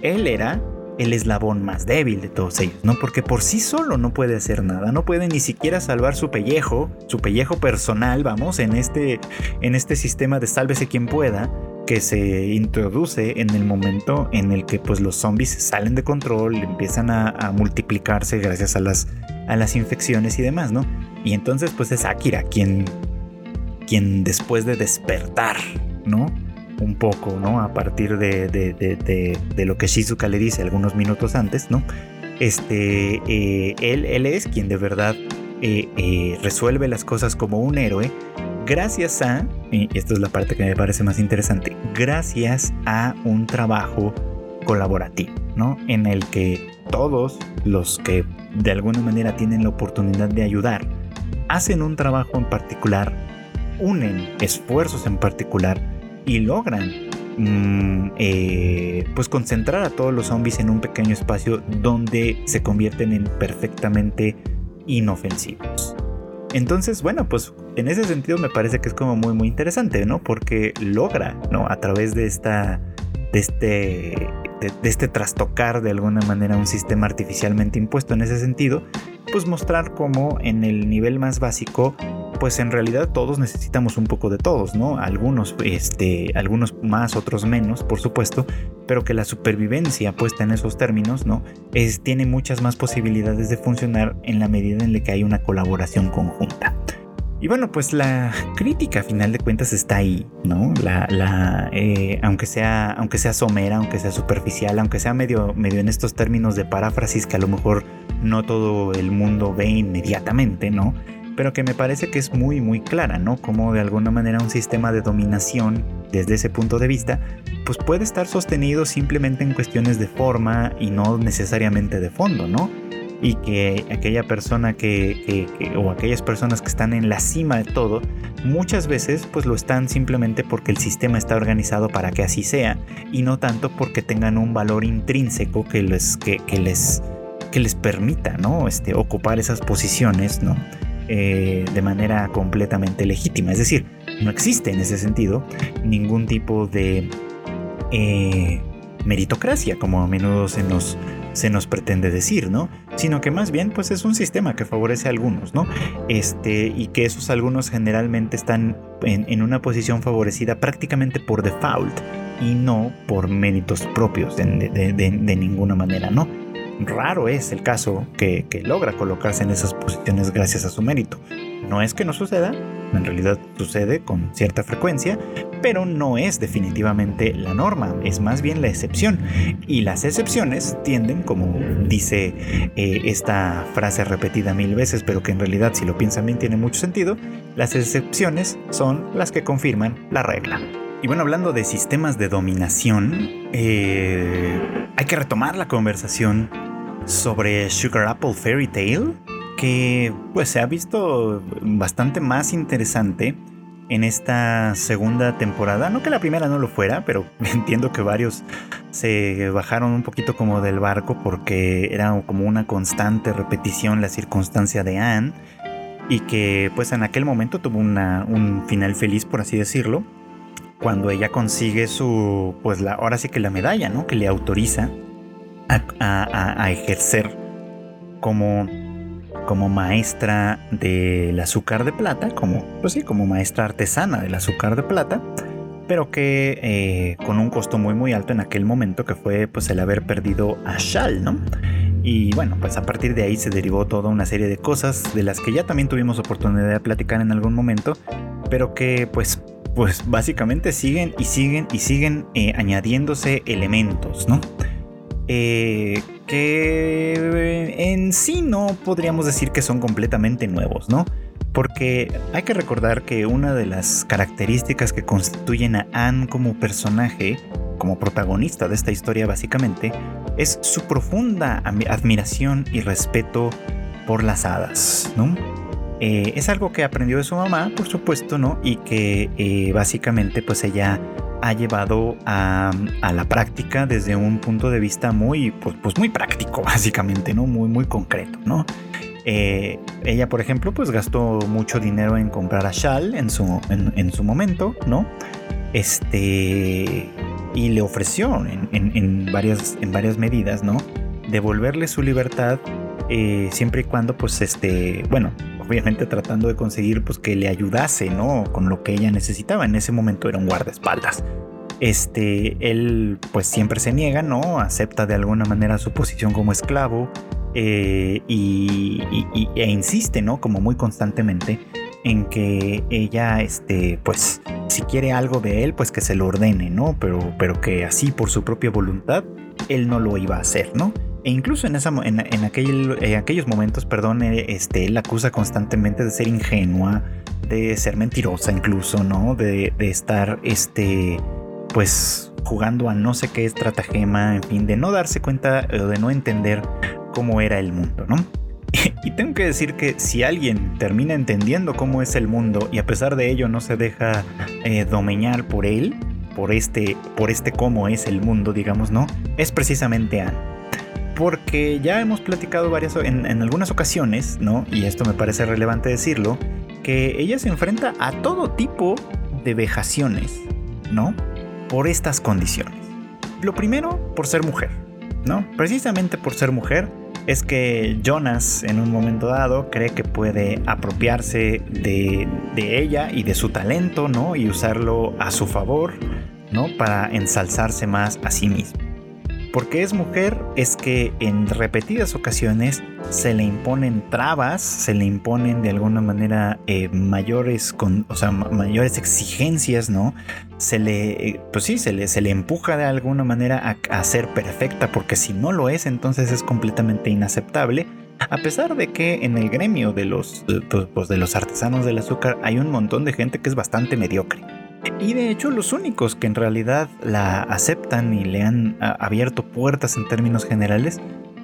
él era el eslabón más débil de todos ellos, ¿no? Porque por sí solo no puede hacer nada, no puede ni siquiera salvar su pellejo, su pellejo personal, vamos, en este, en este sistema de sálvese quien pueda, que se introduce en el momento en el que pues los zombies salen de control, empiezan a, multiplicarse gracias a las, a las infecciones y demás, ¿no? Y entonces pues es Akira quien, quien después de despertar, ¿no? Un poco, ¿no? A partir de, de, lo que Shizuka le dice algunos minutos antes, ¿no? Este, eh, él, él es quien de verdad eh, eh, resuelve las cosas como un héroe gracias a, y esta es la parte que me parece más interesante, gracias a un trabajo colaborativo, ¿no? En el que todos los que de alguna manera tienen la oportunidad de ayudar hacen un trabajo en particular, unen esfuerzos en particular y logran mm, eh, pues concentrar a todos los zombies en un pequeño espacio donde se convierten en perfectamente inofensivos. Entonces, bueno, pues en ese sentido me parece que es como muy muy interesante, ¿no? Porque logra, ¿no? A través de esta de este de, este trastocar de alguna manera un sistema artificialmente impuesto en ese sentido, pues mostrar cómo en el nivel más básico, pues en realidad todos necesitamos un poco de todos, ¿no? Algunos, este, algunos más, otros menos, por supuesto, pero que la supervivencia puesta en esos términos, ¿no? Es, tiene muchas más posibilidades de funcionar en la medida en la que hay una colaboración conjunta. Y bueno, pues la crítica a final de cuentas está ahí, ¿no? La, la eh, aunque, sea, aunque sea somera, aunque sea superficial, aunque sea medio, medio en estos términos de paráfrasis que a lo mejor no todo el mundo ve inmediatamente, ¿no? Pero que me parece que es muy, muy clara, ¿no? Como de alguna manera un sistema de dominación desde ese punto de vista, pues puede estar sostenido simplemente en cuestiones de forma y no necesariamente de fondo, ¿no? Y que aquella persona que, o aquellas personas que están en la cima de todo muchas veces pues lo están simplemente porque el sistema está organizado para que así sea y no tanto porque tengan un valor intrínseco que les que, les que les permita no este ocupar esas posiciones no eh, de manera completamente legítima. Es decir no existe en ese sentido ningún tipo de eh, meritocracia como a menudo se nos se nos pretende decir, ¿no? Sino que más bien pues es un sistema que favorece a algunos, ¿no? Este, y que esos algunos generalmente están en, una posición favorecida prácticamente por default y no por méritos propios de, ninguna manera, ¿no? Raro es el caso que logra colocarse en esas posiciones gracias a su mérito. No es que no suceda, en realidad sucede con cierta frecuencia, pero no es definitivamente la norma, es más bien la excepción. Y las excepciones tienden, como dice eh, esta frase repetida mil veces, pero que en realidad si lo piensan bien tiene mucho sentido, las excepciones son las que confirman la regla. Y bueno, hablando de sistemas de dominación, eh, hay que retomar la conversación sobre Sugar Apple Fairy Tale que pues se ha visto bastante más interesante en esta segunda temporada. No que la primera no lo fuera, pero entiendo que varios se bajaron un poquito como del barco porque era como una constante repetición la circunstancia de Anne y que pues en aquel momento tuvo un final feliz por así decirlo cuando ella consigue su pues la ahora sí que la medalla no que le autoriza a ejercer como como maestra del azúcar de plata, como, pues sí, como maestra artesana del azúcar de plata, pero que eh, con un costo muy muy alto en aquel momento que fue pues el haber perdido a Shal, ¿no? Y bueno, pues a partir de ahí se derivó toda una serie de cosas de las que ya también tuvimos oportunidad de platicar en algún momento, pero que pues pues básicamente siguen y siguen y siguen eh, añadiéndose elementos, ¿no? Eh, que en sí no podríamos decir que son completamente nuevos, ¿no? Porque hay que recordar que una de las características que constituyen a Anne como personaje, como protagonista de esta historia básicamente, es su profunda admiración y respeto por las hadas, ¿no? Eh, es algo que aprendió de su mamá, por supuesto, ¿no? Y que eh, básicamente pues ella ha llevado a, la práctica desde un punto de vista muy, pues, pues, muy práctico, básicamente, ¿no? Muy, muy concreto, ¿no? Eh, ella, por ejemplo, pues gastó mucho dinero en comprar a Shal en su, en, su momento, ¿no? Este. Y le ofreció en, varias, en varias medidas, ¿no? Devolverle su libertad eh, siempre y cuando, pues, este. Bueno, obviamente tratando de conseguir pues que le ayudase, ¿no? Con lo que ella necesitaba. En ese momento era un guardaespaldas. Este, él pues siempre se niega, ¿no? Acepta de alguna manera su posición como esclavo eh, y, e insiste, ¿no? Como muy constantemente en que ella, este, pues, si quiere algo de él, pues que se lo ordene, ¿no? Pero, pero que así por su propia voluntad, él no lo iba a hacer, ¿no? E incluso en, esa, en, aquel, en aquellos momentos, perdón, eh, este, él acusa constantemente de ser ingenua, de ser mentirosa incluso, ¿no? De, de estar, este, pues jugando a no sé qué estratagema, en fin, de no darse cuenta o de no entender cómo era el mundo, ¿no? Y tengo que decir que si alguien termina entendiendo cómo es el mundo y a pesar de ello no se deja eh, domeñar por él, por este, por este cómo es el mundo, digamos, ¿no? Es precisamente Anne. Porque ya hemos platicado varias, en, en algunas ocasiones, ¿no? Y esto me parece relevante decirlo, que ella se enfrenta a todo tipo de vejaciones, ¿no? Por estas condiciones. Lo primero, por ser mujer, ¿no? Precisamente por ser mujer, es que Jonas en un momento dado cree que puede apropiarse de, ella y de su talento, ¿no? Y usarlo a su favor, ¿no? Para ensalzarse más a sí mismo porque es mujer es que en repetidas ocasiones se le imponen trabas, se le imponen de alguna manera eh, mayores, o sea, mayores exigencias, ¿no? Se le, eh, pues sí, se le, se le empuja de alguna manera a, ser perfecta, porque si no lo es, entonces es completamente inaceptable. A pesar de que en el gremio de los, pues, de los artesanos del azúcar hay un montón de gente que es bastante mediocre. Y de hecho los únicos que en realidad la aceptan y le han abierto puertas en términos generales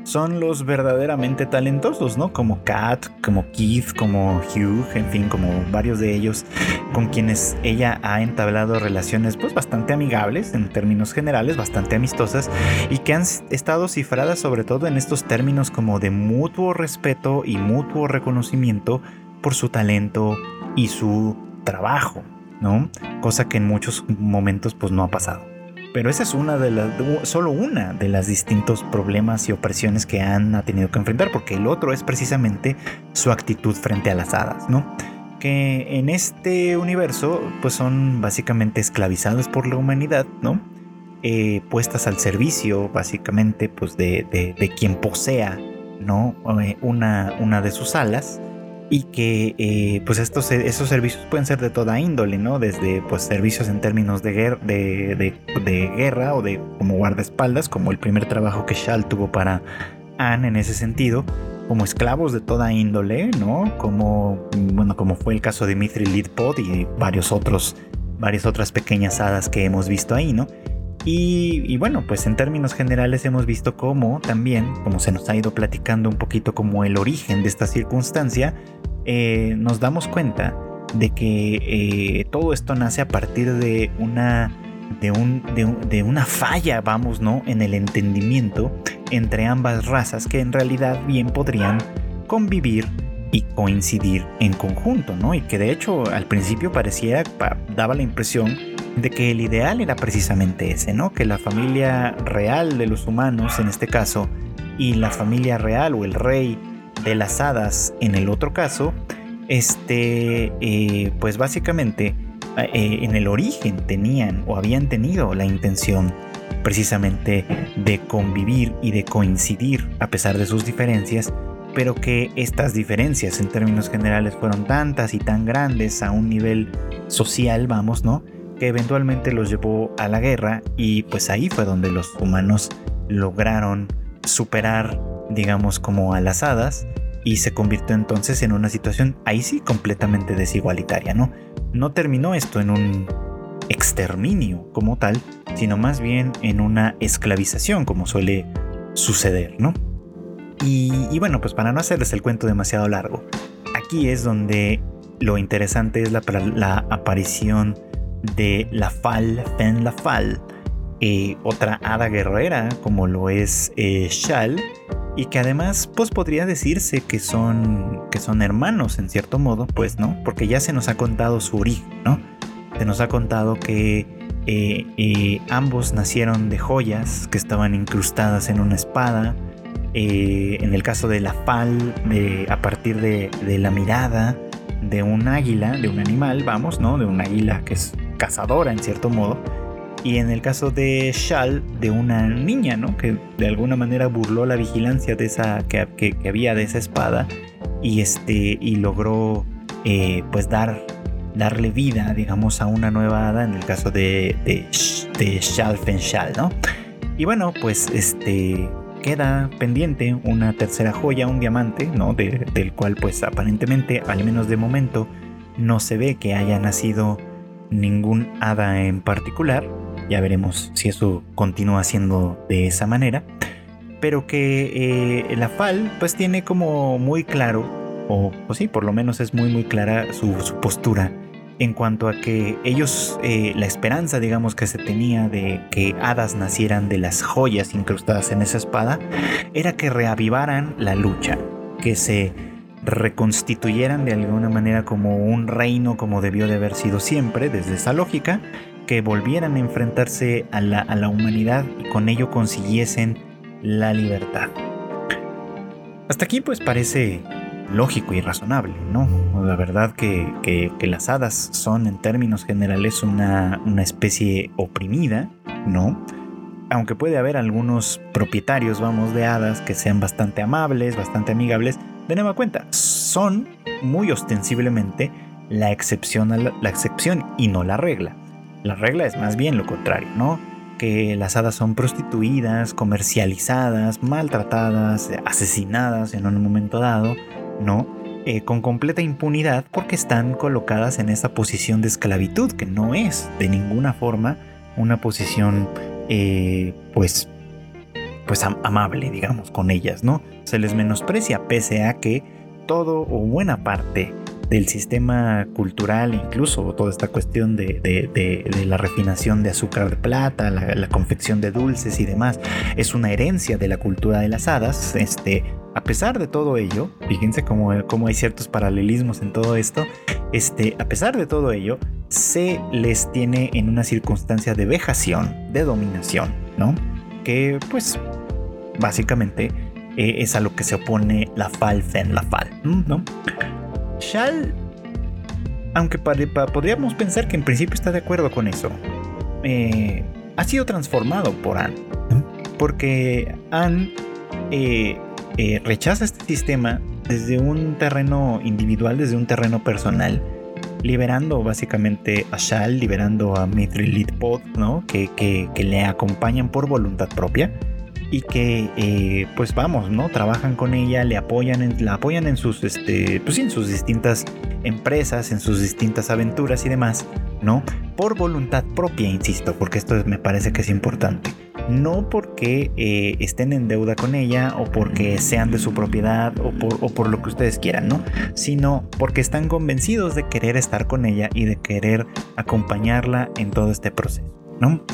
son los verdaderamente talentosos, ¿no? Como Kat, como Keith, como Hugh, en fin, como varios de ellos con quienes ella ha entablado relaciones pues bastante amigables en términos generales, bastante amistosas y que han estado cifradas sobre todo en estos términos como de mutuo respeto y mutuo reconocimiento por su talento y su trabajo. ¿No? Cosa que en muchos momentos pues no ha pasado. Pero esa es una de las, solo una de las distintos problemas y opresiones que han ha tenido que enfrentar, porque el otro es precisamente su actitud frente a las hadas, ¿no? Que en este universo pues son básicamente esclavizadas por la humanidad, ¿no? Eh, puestas al servicio básicamente pues de, de, quien posea, ¿no? Eh, una, una de sus alas y que eh, pues estos, esos servicios pueden ser de toda índole, ¿no? Desde pues servicios en términos de, guerra, de, de, guerra o de como guardaespaldas, como el primer trabajo que Shal tuvo para Anne en ese sentido, como esclavos de toda índole, ¿no? Como, bueno, como fue el caso de Mithril Lidpod y varios otros, varias otras pequeñas hadas que hemos visto ahí, ¿no? Y, bueno, pues en términos generales hemos visto cómo también, como se nos ha ido platicando un poquito como el origen de esta circunstancia, eh, nos damos cuenta de que eh, todo esto nace a partir de una, de, un, de, una falla, vamos, ¿no? En el entendimiento entre ambas razas que en realidad bien podrían convivir y coincidir en conjunto, ¿no? Y que de hecho al principio parecía, daba la impresión de que el ideal era precisamente ese, ¿no? Que la familia real de los humanos, en este caso, y la familia real o el rey de las hadas, en el otro caso, este, eh, pues básicamente eh, en el origen tenían o habían tenido la intención precisamente de convivir y de coincidir a pesar de sus diferencias, pero que estas diferencias en términos generales fueron tantas y tan grandes a un nivel social, vamos, ¿no? Que eventualmente los llevó a la guerra y pues ahí fue donde los humanos lograron superar, digamos, como a las hadas y se convirtió entonces en una situación ahí sí completamente desigualitaria, ¿no? No terminó esto en un exterminio como tal, sino más bien en una esclavización como suele suceder, ¿no? Y, y bueno, pues para no hacerles el cuento demasiado largo, aquí es donde lo interesante es la, la aparición de la Fal, Fen la Fal, eh, otra hada guerrera como lo es eh, Shal, y que además pues podría decirse que son, que son hermanos en cierto modo, pues no, porque ya se nos ha contado su origen, ¿no? Se nos ha contado que eh, ambos nacieron de joyas que estaban incrustadas en una espada. en el caso de la Fal, a partir de, de la mirada de un águila, de un animal, vamos, ¿no? De un águila que es cazadora en cierto modo, y en el caso de Shal, de una niña, ¿no? Que de alguna manera burló la vigilancia de esa, que, había de esa espada y, este, y logró eh, pues dar, darle vida, digamos, a una nueva hada en el caso de, de, de Shal Fenshal, ¿no? Y bueno, pues este queda pendiente una tercera joya, un diamante, ¿no? del cual pues aparentemente, al menos de momento, no se ve que haya nacido ningún hada en particular. Ya veremos si eso continúa siendo de esa manera. Pero que eh, la FAL pues tiene como muy claro, o, pues sí, por lo menos es muy muy clara su, postura en cuanto a que ellos, eh, la esperanza digamos que se tenía de que hadas nacieran de las joyas incrustadas en esa espada, era que reavivaran la lucha, que se reconstituyeran de alguna manera como un reino como debió de haber sido siempre, desde esa lógica, que volvieran a enfrentarse a la, humanidad y con ello consiguiesen la libertad. Hasta aquí pues parece lógico y razonable, ¿no? La verdad que, las hadas son en términos generales una, una especie oprimida, ¿no? Aunque puede haber algunos propietarios, vamos, de hadas que sean bastante amables, bastante amigables, de nueva cuenta, son muy ostensiblemente la excepción, a la, excepción y no la regla. La regla es más bien lo contrario, ¿no? Que las hadas son prostituidas, comercializadas, maltratadas, asesinadas en un momento dado, ¿no? Eh, con completa impunidad porque están colocadas en esa posición de esclavitud que no es de ninguna forma una posición eh, pues pues amable digamos con ellas no se les menosprecia pese a que todo o buena parte del sistema cultural, incluso toda esta cuestión de, la refinación de azúcar de plata, la, confección de dulces y demás, es una herencia de la cultura de las hadas. Este, a pesar de todo ello, fíjense cómo, hay ciertos paralelismos en todo esto, este, a pesar de todo ello, se les tiene en una circunstancia de vejación, de dominación, ¿no? Que pues básicamente eh, es a lo que se opone la Falfen, la Fal, ¿no? Shal, aunque podríamos pensar que en principio está de acuerdo con eso, eh, ha sido transformado por Anne, porque Anne eh, rechaza este sistema desde un terreno individual, desde un terreno personal, liberando básicamente a Shal, liberando a Mithril Pod, ¿no? Que, le acompañan por voluntad propia y que eh, pues vamos, ¿no? Trabajan con ella, le apoyan en, la apoyan en sus, este, pues en sus distintas empresas, en sus distintas aventuras y demás, ¿no? Por voluntad propia, insisto, porque esto me parece que es importante. No porque eh, estén en deuda con ella o porque sean de su propiedad o por, o por lo que ustedes quieran, ¿no? Sino porque están convencidos de querer estar con ella y de querer acompañarla en todo este proceso, ¿no?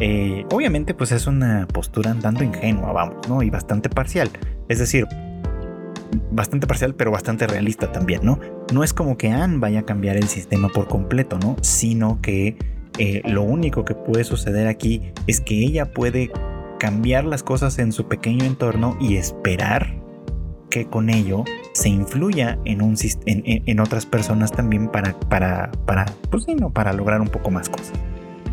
Eh, obviamente pues es una postura andando ingenua, vamos, ¿no? Y bastante parcial. Es decir, bastante parcial pero bastante realista también, ¿no? No es como que Anne vaya a cambiar el sistema por completo, ¿no? Sino que eh, lo único que puede suceder aquí es que ella puede cambiar las cosas en su pequeño entorno y esperar que con ello se influya en, un, en, otras personas también para, para, para, pues para lograr un poco más cosas.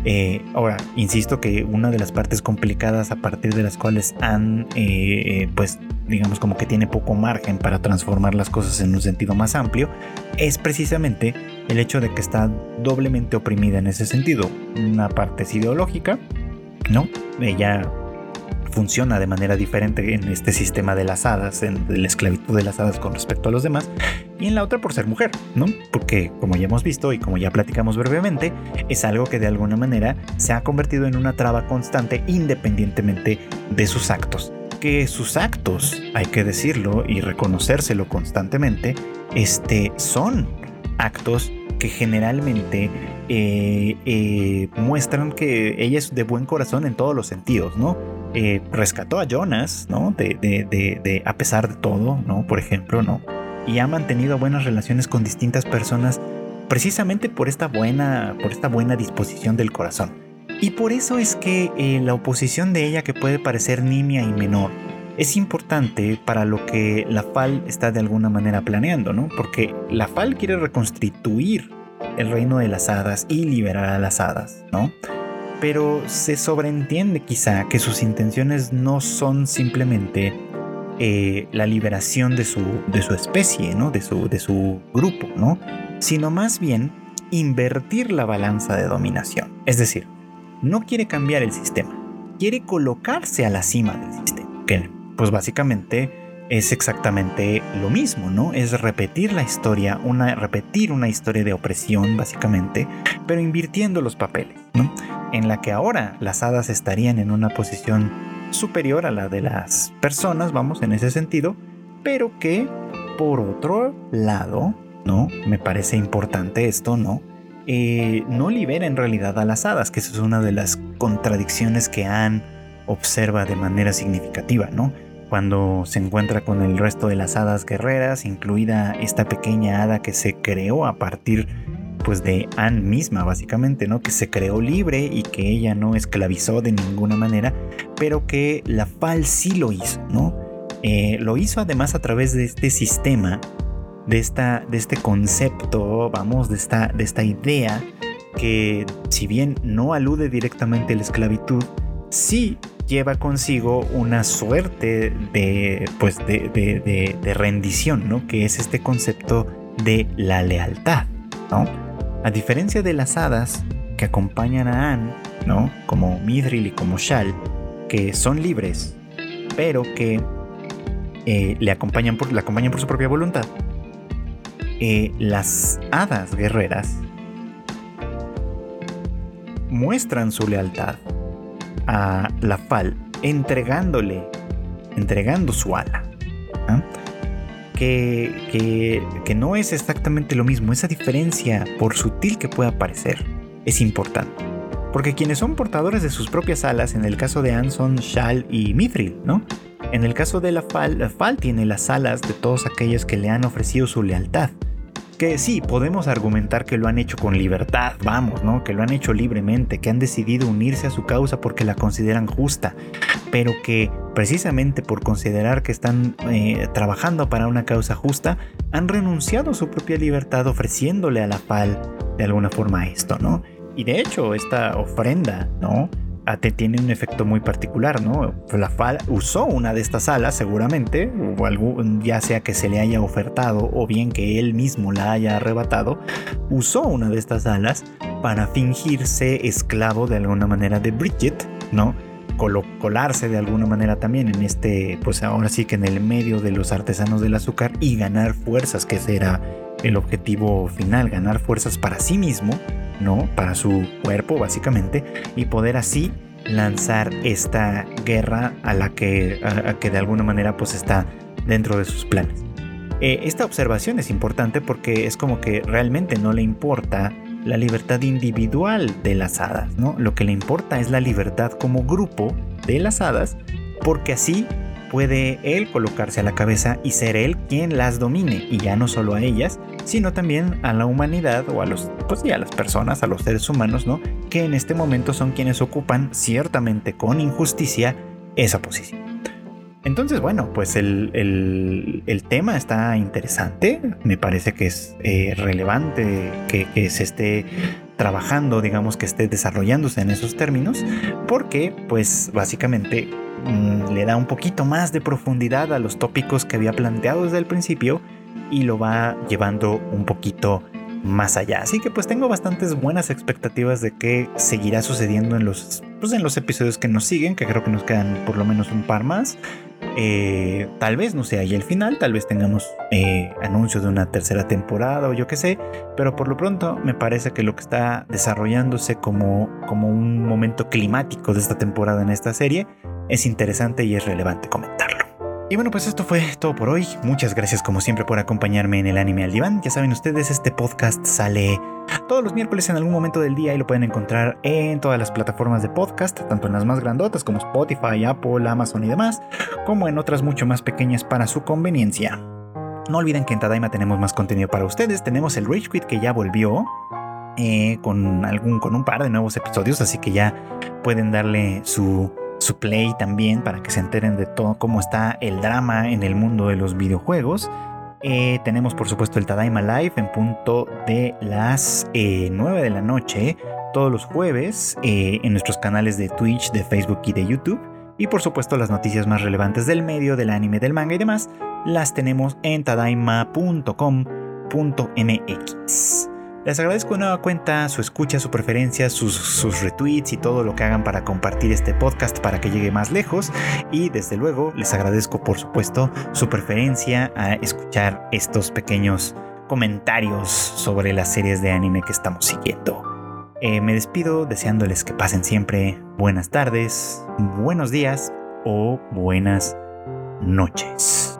Eh, ahora, insisto que una de las partes complicadas a partir de las cuales han, eh, eh, pues, digamos como que tiene poco margen para transformar las cosas en un sentido más amplio, es precisamente el hecho de que está doblemente oprimida en ese sentido. Una parte es ideológica, ¿no? Ella funciona de manera diferente en este sistema de las hadas, en la esclavitud de las hadas con respecto a los demás, y en la otra por ser mujer, ¿no? Porque como ya hemos visto y como ya platicamos brevemente, es algo que de alguna manera se ha convertido en una traba constante independientemente de sus actos. Que sus actos, hay que decirlo y reconocérselo constantemente, este, son actos que generalmente eh, eh, muestran que ella es de buen corazón en todos los sentidos, ¿no? Eh, rescató a Jonas, ¿no? De, a pesar de todo, ¿no? Por ejemplo, ¿no? Y ha mantenido buenas relaciones con distintas personas precisamente por esta buena, por esta buena disposición del corazón. Y por eso es que eh, la oposición de ella, que puede parecer nimia y menor, es importante para lo que la FAL está de alguna manera planeando, ¿no? Porque la FAL quiere reconstituir el reino de las hadas y liberar a las hadas, ¿no? Pero se sobreentiende quizá que sus intenciones no son simplemente eh, la liberación de su, de su especie, ¿no? de, su, de su grupo, ¿no? sino más bien invertir la balanza de dominación. Es decir, no quiere cambiar el sistema, quiere colocarse a la cima del sistema, que pues básicamente es exactamente lo mismo, ¿no? Es repetir la historia, una, repetir una historia de opresión, básicamente, pero invirtiendo los papeles, ¿no? En la que ahora las hadas estarían en una posición superior a la de las personas, vamos, en ese sentido, pero que, por otro lado, ¿no? Me parece importante esto, ¿no? Eh, no libera en realidad a las hadas, que eso es una de las contradicciones que han observa de manera significativa, ¿no? Cuando se encuentra con el resto de las hadas guerreras, incluida esta pequeña hada que se creó a partir pues de Anne misma básicamente, ¿no? Que se creó libre y que ella no esclavizó de ninguna manera, pero que la Fal sí lo hizo, ¿no? Eh, lo hizo además a través de este sistema, de, esta, de este concepto, vamos, de esta, de esta idea que si bien no alude directamente a la esclavitud, sí lleva consigo una suerte de, pues de, rendición, ¿no? Que es este concepto de la lealtad, ¿no? A diferencia de las hadas que acompañan a Anne, ¿no? Como Mithril y como Shal, que son libres, pero que eh, le acompañan por, la acompañan por su propia voluntad. Eh, las hadas guerreras muestran su lealtad a la Fal entregándole, entregando su ala. ¿ah? Que, que, no es exactamente lo mismo. Esa diferencia, por sutil que pueda parecer, es importante. Porque quienes son portadores de sus propias alas, en el caso de Anson, Shal y Mithril, ¿no? En el caso de la Fal, la Fal tiene las alas de todos aquellos que le han ofrecido su lealtad que sí, podemos argumentar que lo han hecho con libertad, vamos, ¿no? Que lo han hecho libremente, que han decidido unirse a su causa porque la consideran justa, pero que precisamente por considerar que están eh, trabajando para una causa justa, han renunciado a su propia libertad ofreciéndole a la PAL de alguna forma esto, ¿no? Y de hecho, esta ofrenda, ¿no? Tiene un efecto muy particular, ¿no? La FAL usó una de estas alas seguramente, o algún, ya sea que se le haya ofertado o bien que él mismo la haya arrebatado, usó una de estas alas para fingirse esclavo de alguna manera de Bridget, ¿no? colarse de alguna manera también en este, pues ahora sí que en el medio de los artesanos del azúcar y ganar fuerzas, que ese era el objetivo final, ganar fuerzas para sí mismo ¿no? Para su cuerpo, básicamente, y poder así lanzar esta guerra a la que, que de alguna manera pues está dentro de sus planes. Eh, esta observación es importante porque es como que realmente no le importa la libertad individual de las hadas, ¿no? Lo que le importa es la libertad como grupo de las hadas, porque así puede él colocarse a la cabeza y ser él quien las domine, y ya no solo a ellas, sino también a la humanidad o a los, pues a las personas, a los seres humanos, ¿no? Que en este momento son quienes ocupan, ciertamente con injusticia, esa posición. Entonces, bueno, pues el, tema está interesante, me parece que es eh, relevante que, que se esté trabajando, digamos que esté desarrollándose en esos términos, porque pues básicamente Mm, le da un poquito más de profundidad a los tópicos que había planteado desde el principio y lo va llevando un poquito más allá. Así que pues tengo bastantes buenas expectativas de qué seguirá sucediendo en los, pues, en los episodios que nos siguen, que creo que nos quedan por lo menos un par más. Eh, tal vez no sea ahí el final, tal vez tengamos eh, anuncio de una tercera temporada o yo qué sé, pero por lo pronto me parece que lo que está desarrollándose como, como un momento climático de esta temporada en esta serie es interesante y es relevante comentarlo. Y bueno, pues esto fue todo por hoy. Muchas gracias como siempre por acompañarme en el anime al diván. Ya saben ustedes, este podcast sale todos los miércoles en algún momento del día y lo pueden encontrar en todas las plataformas de podcast, tanto en las más grandotas como Spotify, Apple, Amazon y demás, como en otras mucho más pequeñas para su conveniencia. No olviden que en Tadaima tenemos más contenido para ustedes. Tenemos el Rage Quit que ya volvió. Eh, con algún con un par de nuevos episodios así que ya pueden darle su su play también para que se enteren de todo cómo está el drama en el mundo de los videojuegos. Eh, tenemos por supuesto el Tadaima Live en punto de las 9 eh, de la noche todos los jueves eh, en nuestros canales de Twitch, de Facebook y de YouTube. Y por supuesto las noticias más relevantes del medio, del anime, del manga y demás, las tenemos en tadaima.com.mx. Les agradezco de nueva cuenta su escucha, su preferencia, sus, retweets y todo lo que hagan para compartir este podcast para que llegue más lejos. Y desde luego les agradezco por supuesto su preferencia a escuchar estos pequeños comentarios sobre las series de anime que estamos siguiendo. Eh, me despido deseándoles que pasen siempre buenas tardes, buenos días o buenas noches.